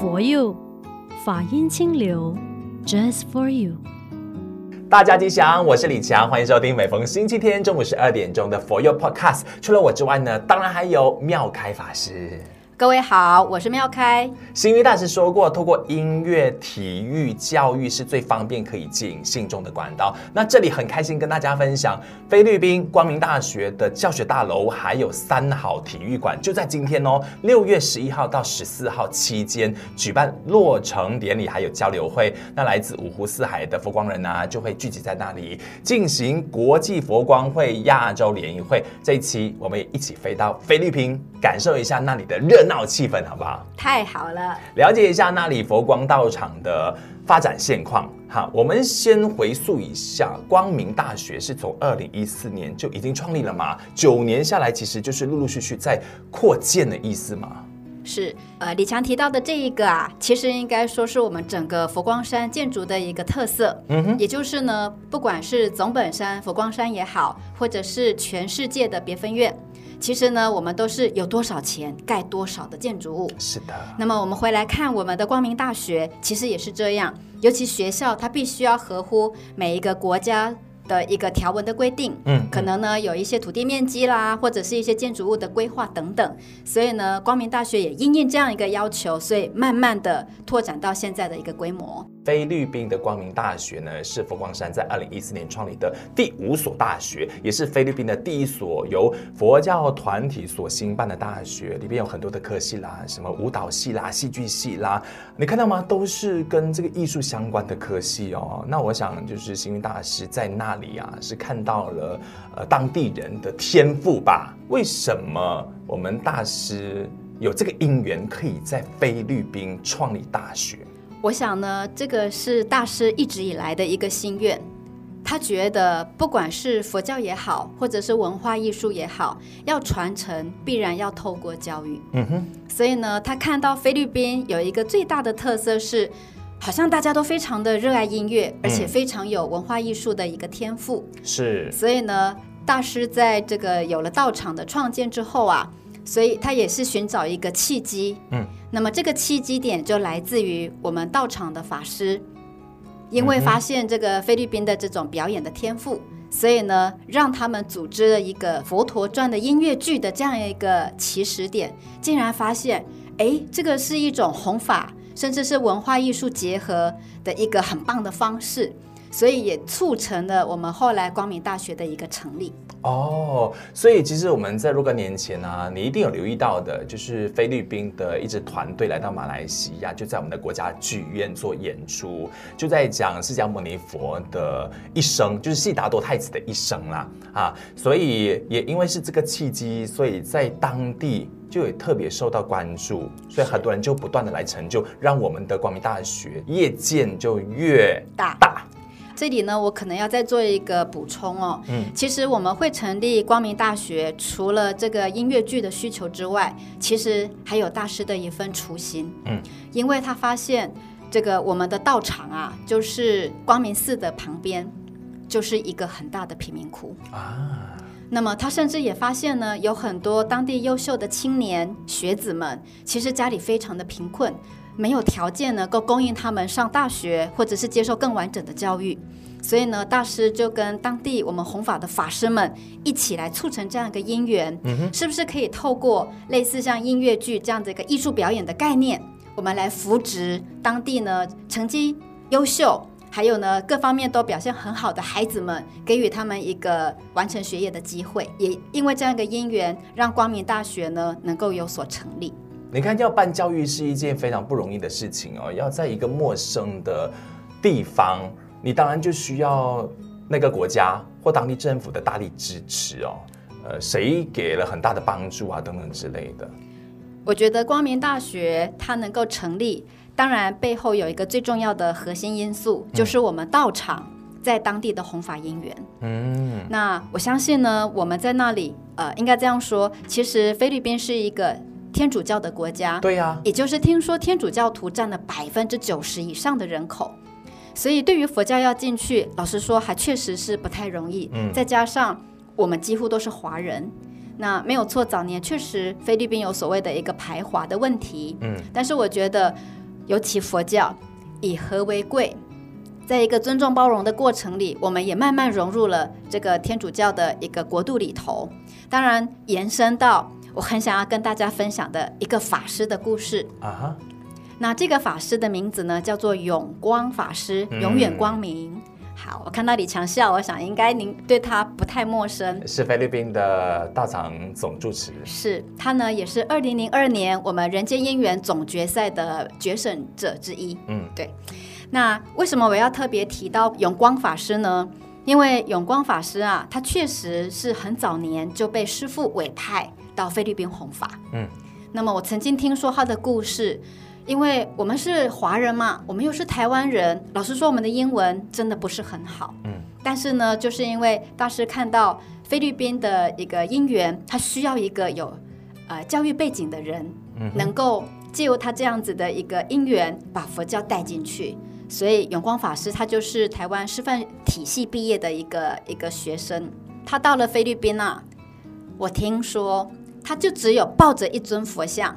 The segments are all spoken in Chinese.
For you，法音清流，Just for you。大家吉祥，我是李强，欢迎收听每逢星期天中午十二点钟的 For You Podcast。除了我之外呢，当然还有妙开法师。各位好，我是妙开。星云大师说过，透过音乐、体育、教育是最方便可以进信众的管道。那这里很开心跟大家分享，菲律宾光明大学的教学大楼还有三好体育馆，就在今天哦，六月十一号到十四号期间举办落成典礼，还有交流会。那来自五湖四海的佛光人啊，就会聚集在那里进行国际佛光会亚洲联谊会。这一期我们也一起飞到菲律宾，感受一下那里的热。闹气氛好不好？太好了，了解一下那里佛光道场的发展现况。好，我们先回溯一下，光明大学是从二零一四年就已经创立了嘛？九年下来，其实就是陆陆续续在扩建的意思嘛？是，呃，李强提到的这一个啊，其实应该说是我们整个佛光山建筑的一个特色。嗯哼，也就是呢，不管是总本山佛光山也好，或者是全世界的别分院。其实呢，我们都是有多少钱盖多少的建筑物。是的。那么我们回来看我们的光明大学，其实也是这样。尤其学校，它必须要合乎每一个国家的一个条文的规定。嗯。可能呢，有一些土地面积啦，或者是一些建筑物的规划等等。所以呢，光明大学也应应这样一个要求，所以慢慢的拓展到现在的一个规模。菲律宾的光明大学呢，是佛光山在二零一四年创立的第五所大学，也是菲律宾的第一所由佛教团体所兴办的大学。里边有很多的科系啦，什么舞蹈系啦、戏剧系啦，你看到吗？都是跟这个艺术相关的科系哦。那我想，就是星云大师在那里啊，是看到了呃当地人的天赋吧？为什么我们大师有这个因缘，可以在菲律宾创立大学？我想呢，这个是大师一直以来的一个心愿。他觉得，不管是佛教也好，或者是文化艺术也好，要传承必然要透过教育。嗯哼。所以呢，他看到菲律宾有一个最大的特色是，好像大家都非常的热爱音乐，而且非常有文化艺术的一个天赋。是。所以呢，大师在这个有了道场的创建之后啊。所以他也是寻找一个契机，嗯，那么这个契机点就来自于我们到场的法师，因为发现这个菲律宾的这种表演的天赋，所以呢，让他们组织了一个《佛陀传》的音乐剧的这样一个起始点，竟然发现，哎，这个是一种弘法，甚至是文化艺术结合的一个很棒的方式，所以也促成了我们后来光明大学的一个成立。哦，所以其实我们在若干年前呢、啊，你一定有留意到的，就是菲律宾的一支团队来到马来西亚，就在我们的国家剧院做演出，就在讲释迦牟尼佛的一生，就是悉达多太子的一生啦，啊，所以也因为是这个契机，所以在当地就也特别受到关注，所以很多人就不断的来成就，让我们的光明大学业界就越大大。这里呢，我可能要再做一个补充哦。嗯，其实我们会成立光明大学，除了这个音乐剧的需求之外，其实还有大师的一份初心。嗯，因为他发现这个我们的道场啊，就是光明寺的旁边，就是一个很大的贫民窟啊。那么他甚至也发现呢，有很多当地优秀的青年学子们，其实家里非常的贫困。没有条件能够供应他们上大学，或者是接受更完整的教育，所以呢，大师就跟当地我们弘法的法师们一起来促成这样一个因缘，嗯，是不是可以透过类似像音乐剧这样的一个艺术表演的概念，我们来扶植当地呢成绩优秀，还有呢各方面都表现很好的孩子们，给予他们一个完成学业的机会，也因为这样一个因缘，让光明大学呢能够有所成立。你看，要办教育是一件非常不容易的事情哦。要在一个陌生的地方，你当然就需要那个国家或当地政府的大力支持哦。呃，谁给了很大的帮助啊，等等之类的。我觉得光明大学它能够成立，当然背后有一个最重要的核心因素，就是我们道场在当地的弘法因缘。嗯，那我相信呢，我们在那里，呃，应该这样说，其实菲律宾是一个。天主教的国家，对呀、啊，也就是听说天主教徒占了百分之九十以上的人口，所以对于佛教要进去，老实说还确实是不太容易。嗯，再加上我们几乎都是华人，那没有错，早年确实菲律宾有所谓的一个排华的问题。嗯，但是我觉得尤其佛教以和为贵，在一个尊重包容的过程里，我们也慢慢融入了这个天主教的一个国度里头。当然，延伸到我很想要跟大家分享的一个法师的故事啊。Uh. 那这个法师的名字呢，叫做永光法师，永远光明。嗯、好，我看到李强笑，我想应该您对他不太陌生，是菲律宾的道场总主持。是他呢，也是二零零二年我们人间姻缘总决赛的决胜者之一。嗯，对。那为什么我要特别提到永光法师呢？因为永光法师啊，他确实是很早年就被师父委派到菲律宾弘法。嗯，那么我曾经听说他的故事。因为我们是华人嘛，我们又是台湾人，老实说，我们的英文真的不是很好。嗯，但是呢，就是因为大师看到菲律宾的一个因缘，他需要一个有呃教育背景的人，嗯，能够借由他这样子的一个因缘，把佛教带进去。所以永光法师他就是台湾师范体系毕业的一个一个学生，他到了菲律宾啊，我听说他就只有抱着一尊佛像。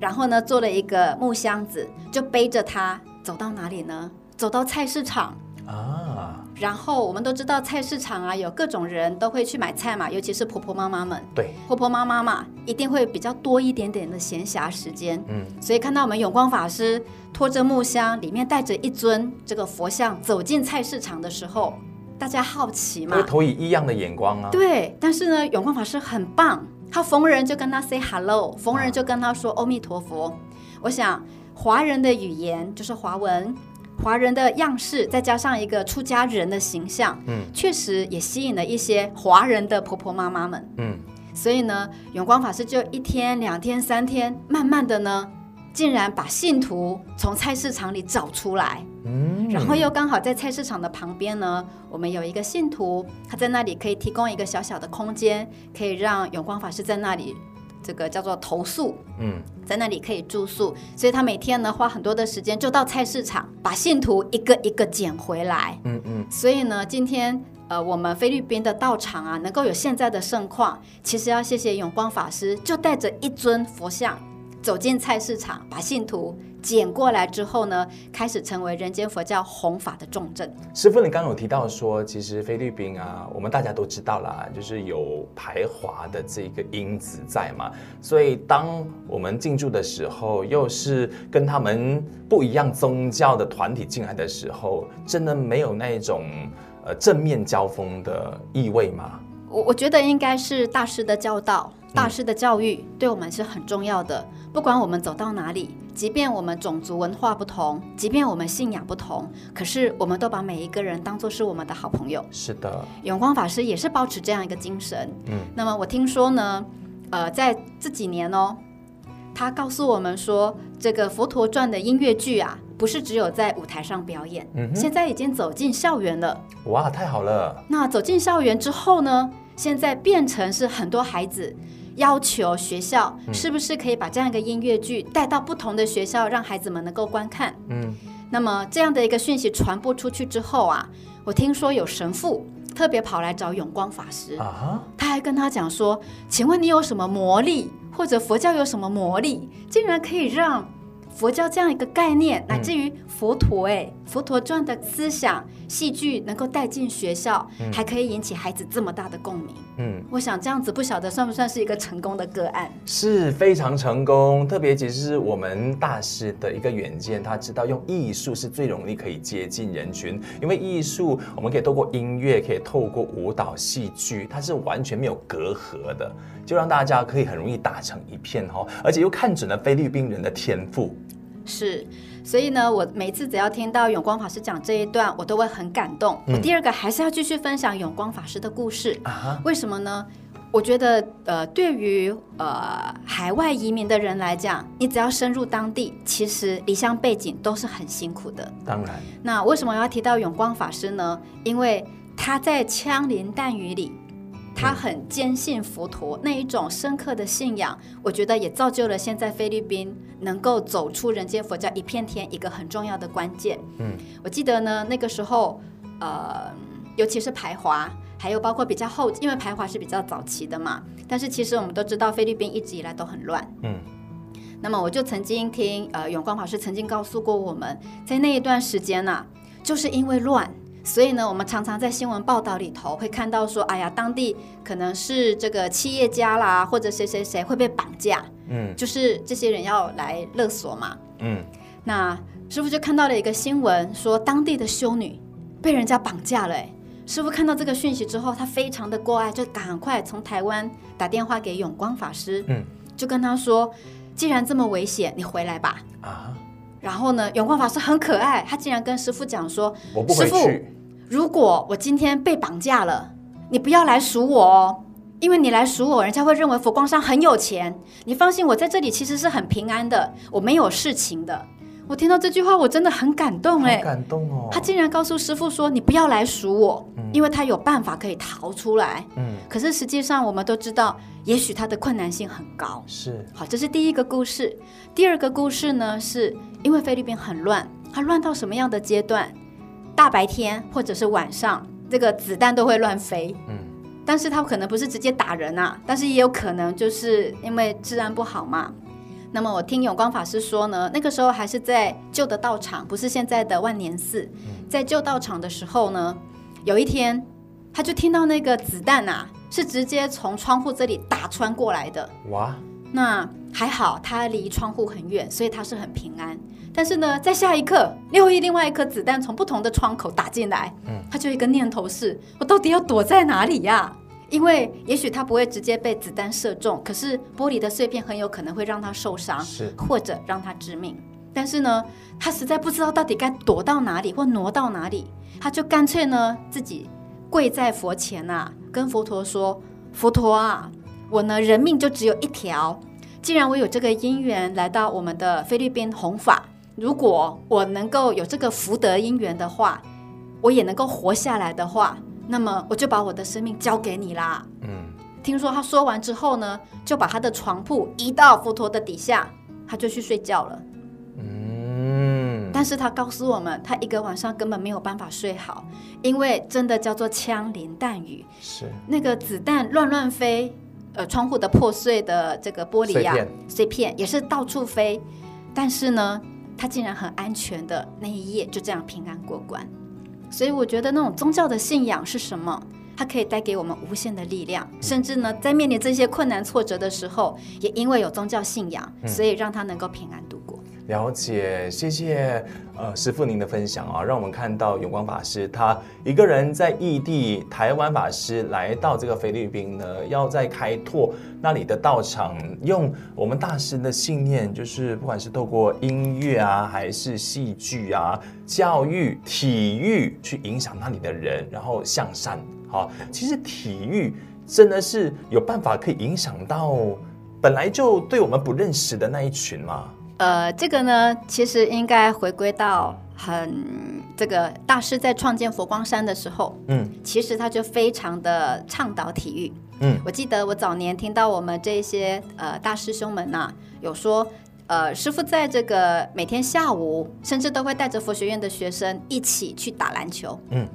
然后呢，做了一个木箱子，就背着它走到哪里呢？走到菜市场啊。然后我们都知道菜市场啊，有各种人都会去买菜嘛，尤其是婆婆妈妈们。对，婆婆妈妈嘛，一定会比较多一点点的闲暇时间。嗯，所以看到我们永光法师拖着木箱，里面带着一尊这个佛像走进菜市场的时候，大家好奇嘛，会投以异样的眼光啊。对，但是呢，永光法师很棒。他逢人就跟他 say hello，逢人就跟他说阿弥陀佛。我想华人的语言就是华文，华人的样式，再加上一个出家人的形象，嗯，确实也吸引了一些华人的婆婆妈妈们，嗯，所以呢，永光法师就一天、两天、三天，慢慢的呢。竟然把信徒从菜市场里找出来，嗯，然后又刚好在菜市场的旁边呢，我们有一个信徒，他在那里可以提供一个小小的空间，可以让永光法师在那里，这个叫做投宿，嗯，在那里可以住宿，所以他每天呢花很多的时间就到菜市场把信徒一个一个捡回来，嗯嗯，所以呢，今天呃我们菲律宾的道场啊能够有现在的盛况，其实要谢谢永光法师，就带着一尊佛像。走进菜市场，把信徒捡过来之后呢，开始成为人间佛教弘法的重镇。师傅，你刚刚有提到说，其实菲律宾啊，我们大家都知道啦，就是有排华的这个因子在嘛。所以当我们进驻的时候，又是跟他们不一样宗教的团体进来的时候，真的没有那种呃正面交锋的意味吗？我我觉得应该是大师的教导。大师的教育对我们是很重要的。不管我们走到哪里，即便我们种族文化不同，即便我们信仰不同，可是我们都把每一个人当做是我们的好朋友。是的，永光法师也是保持这样一个精神。嗯，那么我听说呢，呃，在这几年哦，他告诉我们说，这个《佛陀传》的音乐剧啊，不是只有在舞台上表演，嗯，现在已经走进校园了。哇，太好了！那走进校园之后呢，现在变成是很多孩子。要求学校是不是可以把这样一个音乐剧带到不同的学校，让孩子们能够观看？嗯，那么这样的一个讯息传播出去之后啊，我听说有神父特别跑来找永光法师，啊，他还跟他讲说：“请问你有什么魔力，或者佛教有什么魔力，竟然可以让？”佛教这样一个概念，乃至于佛陀哎，佛陀传的思想戏剧能够带进学校，嗯、还可以引起孩子这么大的共鸣。嗯，我想这样子不晓得算不算是一个成功的个案？是非常成功，特别其实是我们大师的一个远见，他知道用艺术是最容易可以接近人群，因为艺术我们可以透过音乐，可以透过舞蹈、戏剧，它是完全没有隔阂的，就让大家可以很容易打成一片哈，而且又看准了菲律宾人的天赋。是，所以呢，我每次只要听到永光法师讲这一段，我都会很感动。嗯、我第二个还是要继续分享永光法师的故事。啊、为什么呢？我觉得，呃，对于呃海外移民的人来讲，你只要深入当地，其实离乡背景都是很辛苦的。当然。那为什么要提到永光法师呢？因为他在枪林弹雨里。他很坚信佛陀那一种深刻的信仰，我觉得也造就了现在菲律宾能够走出人间佛教一片天一个很重要的关键。嗯，我记得呢，那个时候，呃，尤其是排华，还有包括比较后，因为排华是比较早期的嘛。但是其实我们都知道，菲律宾一直以来都很乱。嗯，那么我就曾经听呃永光法师曾经告诉过我们，在那一段时间呢、啊，就是因为乱，所以呢，我们常常在新闻报道里头会看到说，哎呀，当地可能是这个企业家啦，或者谁谁谁会被绑架，嗯，就是这些人要来勒索嘛，嗯，那师傅就看到了一个新闻，说当地的修女被人家绑架了，哎。师傅看到这个讯息之后，他非常的过爱，就赶快从台湾打电话给永光法师，嗯，就跟他说，既然这么危险，你回来吧。啊，然后呢，永光法师很可爱，他竟然跟师傅讲说，我不回去。师傅，如果我今天被绑架了，你不要来赎我哦，因为你来赎我，人家会认为佛光山很有钱。你放心，我在这里其实是很平安的，我没有事情的。我听到这句话，我真的很感动哎，感动哦。他竟然告诉师傅说：“你不要来赎我，嗯，因为他有办法可以逃出来。”嗯，可是实际上我们都知道，也许他的困难性很高。是，好，这是第一个故事。第二个故事呢，是因为菲律宾很乱，它乱到什么样的阶段？大白天或者是晚上，这个子弹都会乱飞。嗯，但是他可能不是直接打人啊，但是也有可能就是因为治安不好嘛。那么我听永光法师说呢，那个时候还是在旧的道场，不是现在的万年寺。在旧道场的时候呢，有一天他就听到那个子弹啊，是直接从窗户这里打穿过来的。哇！那还好，他离窗户很远，所以他是很平安。但是呢，在下一刻，又一另外一颗子弹从不同的窗口打进来。嗯，他就一个念头是：我到底要躲在哪里呀？因为也许他不会直接被子弹射中，可是玻璃的碎片很有可能会让他受伤，是或者让他致命。但是呢，他实在不知道到底该躲到哪里或挪到哪里，他就干脆呢自己跪在佛前、啊，跟佛陀说：“佛陀啊，我呢人命就只有一条，既然我有这个因缘来到我们的菲律宾弘法，如果我能够有这个福德因缘的话，我也能够活下来的话。”那么我就把我的生命交给你啦。嗯，听说他说完之后呢，就把他的床铺移到佛陀的底下，他就去睡觉了。嗯，但是他告诉我们，他一个晚上根本没有办法睡好，因为真的叫做枪林弹雨，是那个子弹乱乱飞，呃，窗户的破碎的这个玻璃呀、啊，碎片，碎片也是到处飞，但是呢，他竟然很安全的那一夜就这样平安过关。所以我觉得那种宗教的信仰是什么？它可以带给我们无限的力量，甚至呢，在面临这些困难挫折的时候，也因为有宗教信仰，所以让他能够平安度过。了解，谢谢呃师父您的分享啊，让我们看到永光法师他一个人在异地，台湾法师来到这个菲律宾呢，要再开拓那里的道场，用我们大师的信念，就是不管是透过音乐啊，还是戏剧啊、教育、体育，去影响那里的人，然后向善。好，其实体育真的是有办法可以影响到本来就对我们不认识的那一群嘛？呃，这个呢，其实应该回归到很这个大师在创建佛光山的时候，嗯，其实他就非常的倡导体育，嗯，我记得我早年听到我们这些呃大师兄们呐、啊，有说，呃，师傅在这个每天下午，甚至都会带着佛学院的学生一起去打篮球，嗯。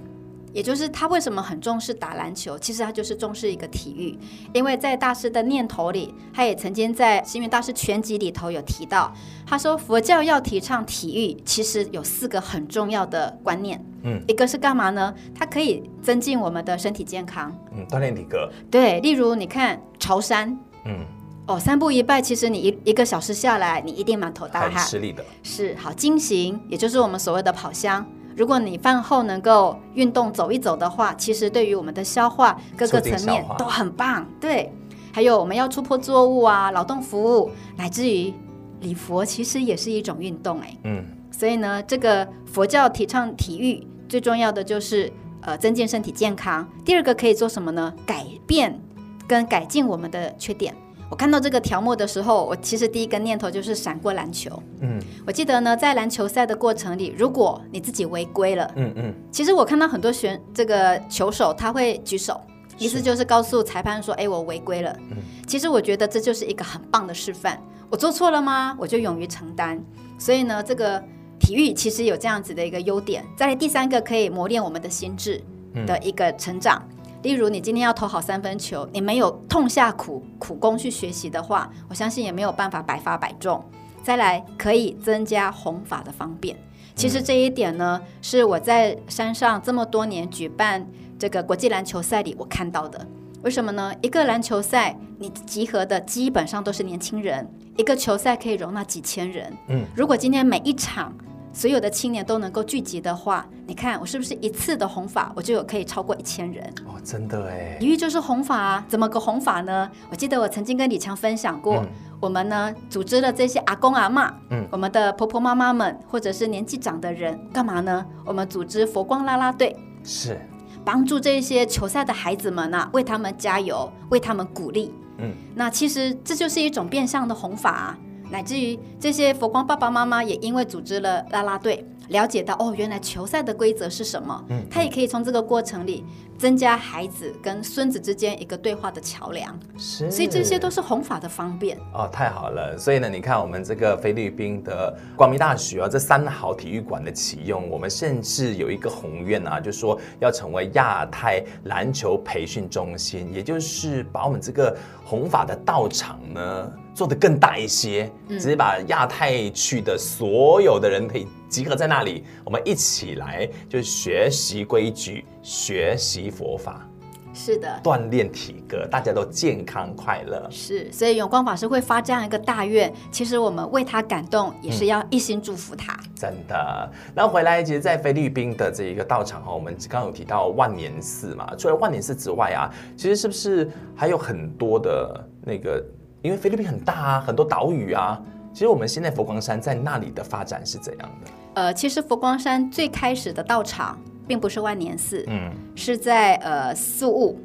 也就是他为什么很重视打篮球？其实他就是重视一个体育，因为在大师的念头里，他也曾经在《星云大师全集》里头有提到，他说佛教要提倡体育，其实有四个很重要的观念。嗯，一个是干嘛呢？它可以增进我们的身体健康，嗯，锻炼体格。对，例如你看朝山，嗯，哦，三步一拜，其实你一一个小时下来，你一定满头大汗，吃力的。是好，经行，也就是我们所谓的跑香。如果你饭后能够运动走一走的话，其实对于我们的消化各个层面都很棒。对，还有我们要突破作物啊，劳动服务，乃至于礼佛，其实也是一种运动哎。嗯。所以呢，这个佛教提倡体育，最重要的就是呃增进身体健康。第二个可以做什么呢？改变跟改进我们的缺点。我看到这个条目的时候，我其实第一个念头就是闪过篮球。嗯，我记得呢，在篮球赛的过程里，如果你自己违规了，嗯嗯，其实我看到很多选这个球手他会举手，意思就是告诉裁判说：“哎，我违规了。”嗯，其实我觉得这就是一个很棒的示范。我做错了吗？我就勇于承担。所以呢，这个体育其实有这样子的一个优点。再来第三个，可以磨练我们的心智的一个成长。例如你今天要投好三分球，你没有痛下苦苦功去学习的话，我相信也没有办法百发百中。再来，可以增加弘法的方便。其实这一点呢，嗯、是我在山上这么多年举办这个国际篮球赛里我看到的。为什么呢？一个篮球赛，你集合的基本上都是年轻人，一个球赛可以容纳几千人。嗯，如果今天每一场所有的青年都能够聚集的话，你看我是不是一次的弘法，我就有可以超过一千人？哦，真的哎，一遇就是弘法啊，怎么个弘法呢？我记得我曾经跟李强分享过。嗯我们呢，组织了这些阿公阿妈，嗯，我们的婆婆妈妈们，或者是年纪长的人，干嘛呢？我们组织佛光啦啦队，是帮助这些球赛的孩子们呢、啊，为他们加油，为他们鼓励。嗯，那其实这就是一种变相的弘法啊，乃至于这些佛光爸爸妈妈也因为组织了啦啦队。了解到哦，原来球赛的规则是什么？嗯，他也可以从这个过程里增加孩子跟孙子之间一个对话的桥梁。是，所以这些都是弘法的方便。哦，太好了！所以呢，你看我们这个菲律宾的光明大学啊，这三好体育馆的启用，我们甚至有一个宏愿啊，就说要成为亚太篮球培训中心，也就是把我们这个弘法的道场呢。做得更大一些，直接把亚太区的所有的人可以集合在那里，我们一起来就学习规矩，学习佛法。是的，锻炼体格，大家都健康快乐。是，所以永光法师会发这样一个大愿，其实我们为他感动，也是要一心祝福他。嗯、真的。那回来，其实，在菲律宾的这一个道场哈，我们刚刚有提到万年寺嘛，除了万年寺之外啊，其实是不是还有很多的那个？因为菲律宾很大啊，很多岛屿啊。其实我们现在佛光山在那里的发展是怎样的？呃，其实佛光山最开始的道场并不是万年寺，嗯，是在呃宿雾。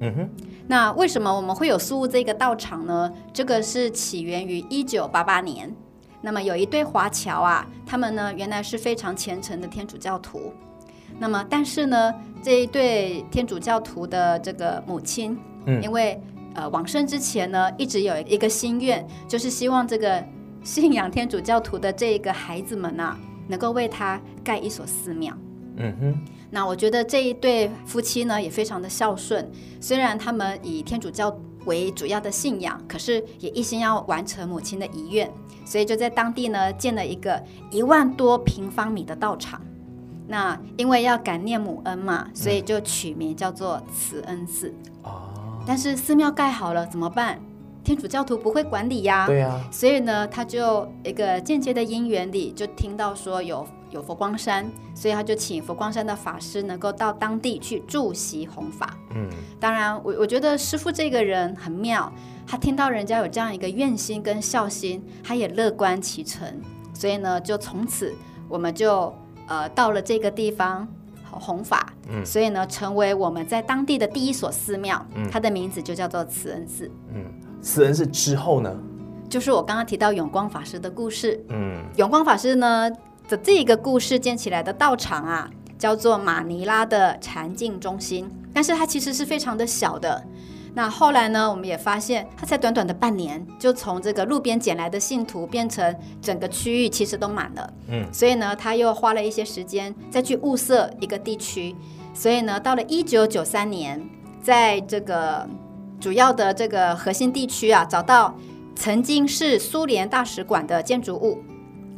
嗯哼。那为什么我们会有宿雾这个道场呢？这个是起源于一九八八年。那么有一对华侨啊，他们呢原来是非常虔诚的天主教徒。那么但是呢，这一对天主教徒的这个母亲，嗯，因为呃，往生之前呢，一直有一个心愿，就是希望这个信仰天主教徒的这个孩子们呐、啊，能够为他盖一所寺庙。嗯哼。那我觉得这一对夫妻呢，也非常的孝顺。虽然他们以天主教为主要的信仰，可是也一心要完成母亲的遗愿，所以就在当地呢，建了一个一万多平方米的道场。那因为要感念母恩嘛，所以就取名叫做慈恩寺。哦。但是寺庙盖好了怎么办？天主教徒不会管理呀。对呀。所以呢，他就一个间接的因缘里，就听到说有有佛光山，所以他就请佛光山的法师能够到当地去驻习弘法。嗯。当然，我我觉得师傅这个人很妙，他听到人家有这样一个愿心跟孝心，他也乐观其成，所以呢，就从此我们就呃到了这个地方。弘法，嗯，所以呢，成为我们在当地的第一所寺庙，嗯，它的名字就叫做慈恩寺，嗯，慈恩寺之后呢，就是我刚刚提到永光法师的故事，嗯，永光法师呢的这个故事建起来的道场啊，叫做马尼拉的禅境中心，但是它其实是非常的小的。那后来呢，我们也发现，他才短短的半年，就从这个路边捡来的信徒，变成整个区域其实都满了。嗯，所以呢，他又花了一些时间再去物色一个地区。所以呢，到了一九九三年，在这个主要的这个核心地区啊，找到曾经是苏联大使馆的建筑物。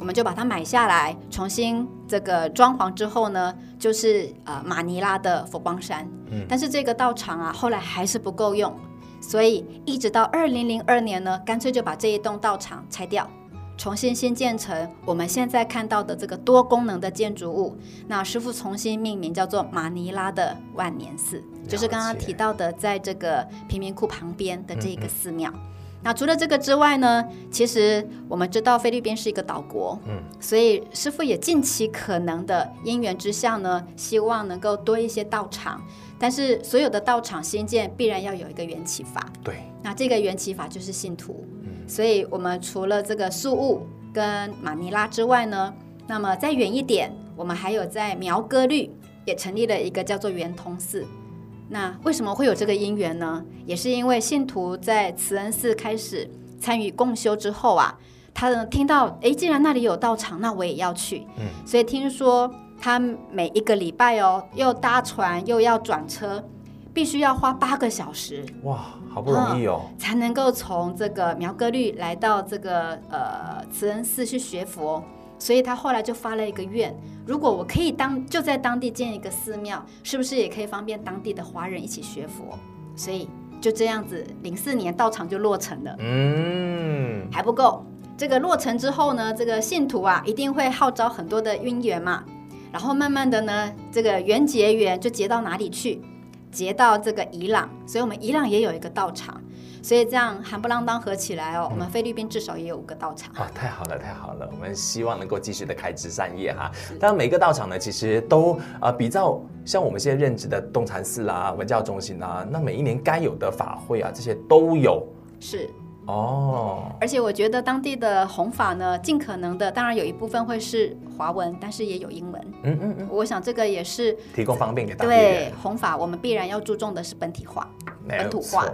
我们就把它买下来，重新这个装潢之后呢，就是呃马尼拉的佛光山。嗯，但是这个道场啊，后来还是不够用，所以一直到二零零二年呢，干脆就把这一栋道场拆掉，重新新建成我们现在看到的这个多功能的建筑物。那师傅重新命名叫做马尼拉的万年寺，就是刚刚提到的，在这个贫民窟旁边的这个寺庙。嗯嗯那除了这个之外呢，其实我们知道菲律宾是一个岛国，嗯，所以师傅也尽其可能的因缘之下呢，希望能够多一些道场。但是所有的道场新建必然要有一个缘起法，对。那这个缘起法就是信徒，嗯，所以我们除了这个宿雾跟马尼拉之外呢，那么再远一点，我们还有在苗哥律也成立了一个叫做圆通寺。那为什么会有这个因缘呢？也是因为信徒在慈恩寺开始参与共修之后啊，他呢听到，哎，既然那里有道场，那我也要去。嗯，所以听说他每一个礼拜哦，又搭船又要转车，必须要花八个小时。哇，好不容易哦，嗯、才能够从这个苗栗绿来到这个呃慈恩寺去学佛。所以他后来就发了一个愿：如果我可以当就在当地建一个寺庙，是不是也可以方便当地的华人一起学佛？所以就这样子，零四年道场就落成了。嗯，还不够。这个落成之后呢，这个信徒啊一定会号召很多的姻缘嘛，然后慢慢的呢，这个缘结缘就结到哪里去？结到这个伊朗，所以我们伊朗也有一个道场。所以这样夯不啷当合起来哦，我们菲律宾至少也有五个道场。哇，太好了，太好了！我们希望能够继续的开枝散叶哈。当然，每个道场呢，其实都啊比较像我们现在任职的东禅寺啦、文教中心啦，那每一年该有的法会啊，这些都有。是哦，而且我觉得当地的弘法呢，尽可能的，当然有一部分会是华文，但是也有英文。嗯嗯嗯，我想这个也是提供方便给大家。对，弘法我们必然要注重的是本体化、本土化。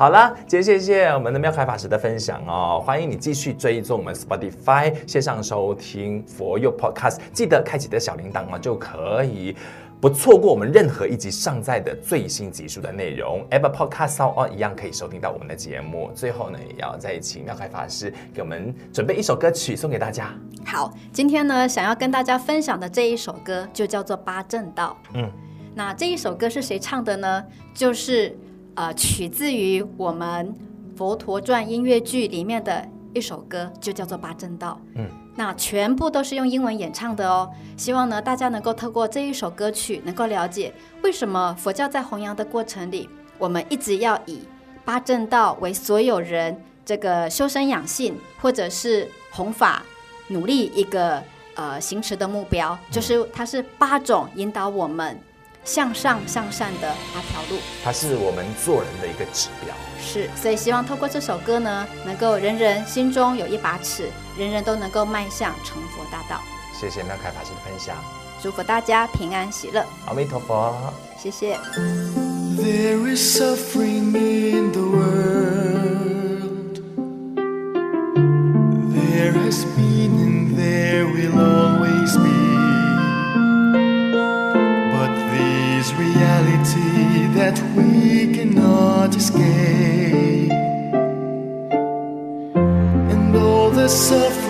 好了，今天谢谢我们的妙开法师的分享哦，欢迎你继续追踪我们 Spotify 线上收听佛佑 Podcast，记得开启的小铃铛哦，就可以不错过我们任何一集上载的最新集数的内容。Apple Podcast 哦，一样可以收听到我们的节目。最后呢，也要再请妙开法师给我们准备一首歌曲送给大家。好，今天呢，想要跟大家分享的这一首歌就叫做《八正道》。嗯，那这一首歌是谁唱的呢？就是。呃，取自于我们《佛陀传》音乐剧里面的一首歌，就叫做《八正道》。嗯，那全部都是用英文演唱的哦。希望呢，大家能够透过这一首歌曲，能够了解为什么佛教在弘扬的过程里，我们一直要以八正道为所有人这个修身养性，或者是弘法努力一个呃行持的目标，就是它是八种引导我们。向上向善的那条路，它是我们做人的一个指标。是，所以希望透过这首歌呢，能够人人心中有一把尺，人人都能够迈向成佛大道。谢谢妙开法师的分享，祝福大家平安喜乐。阿弥陀佛，谢谢。There is suffering in the world. There has been and there will always reality that we cannot escape, and all the suffering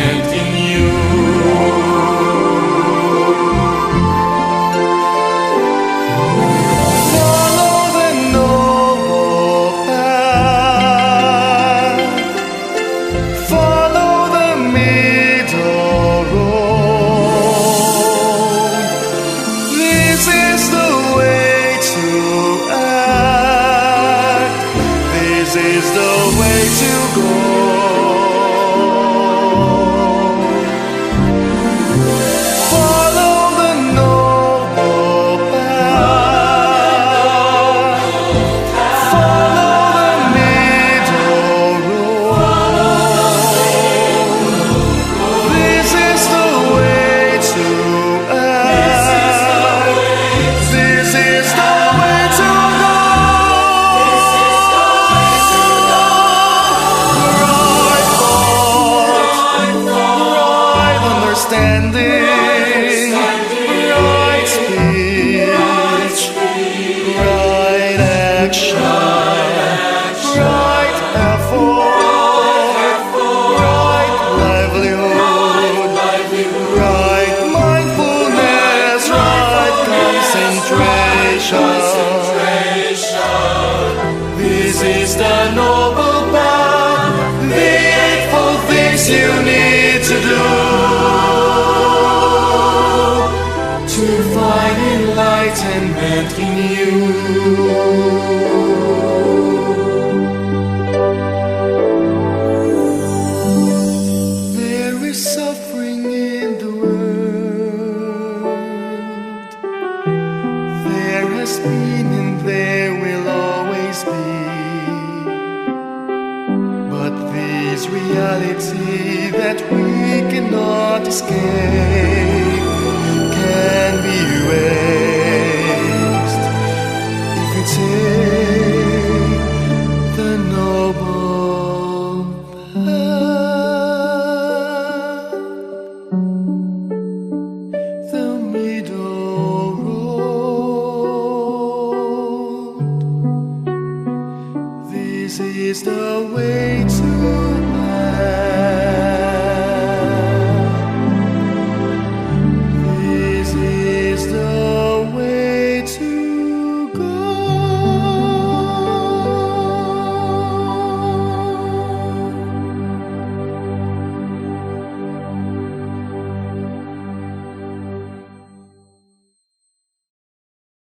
and election. Escape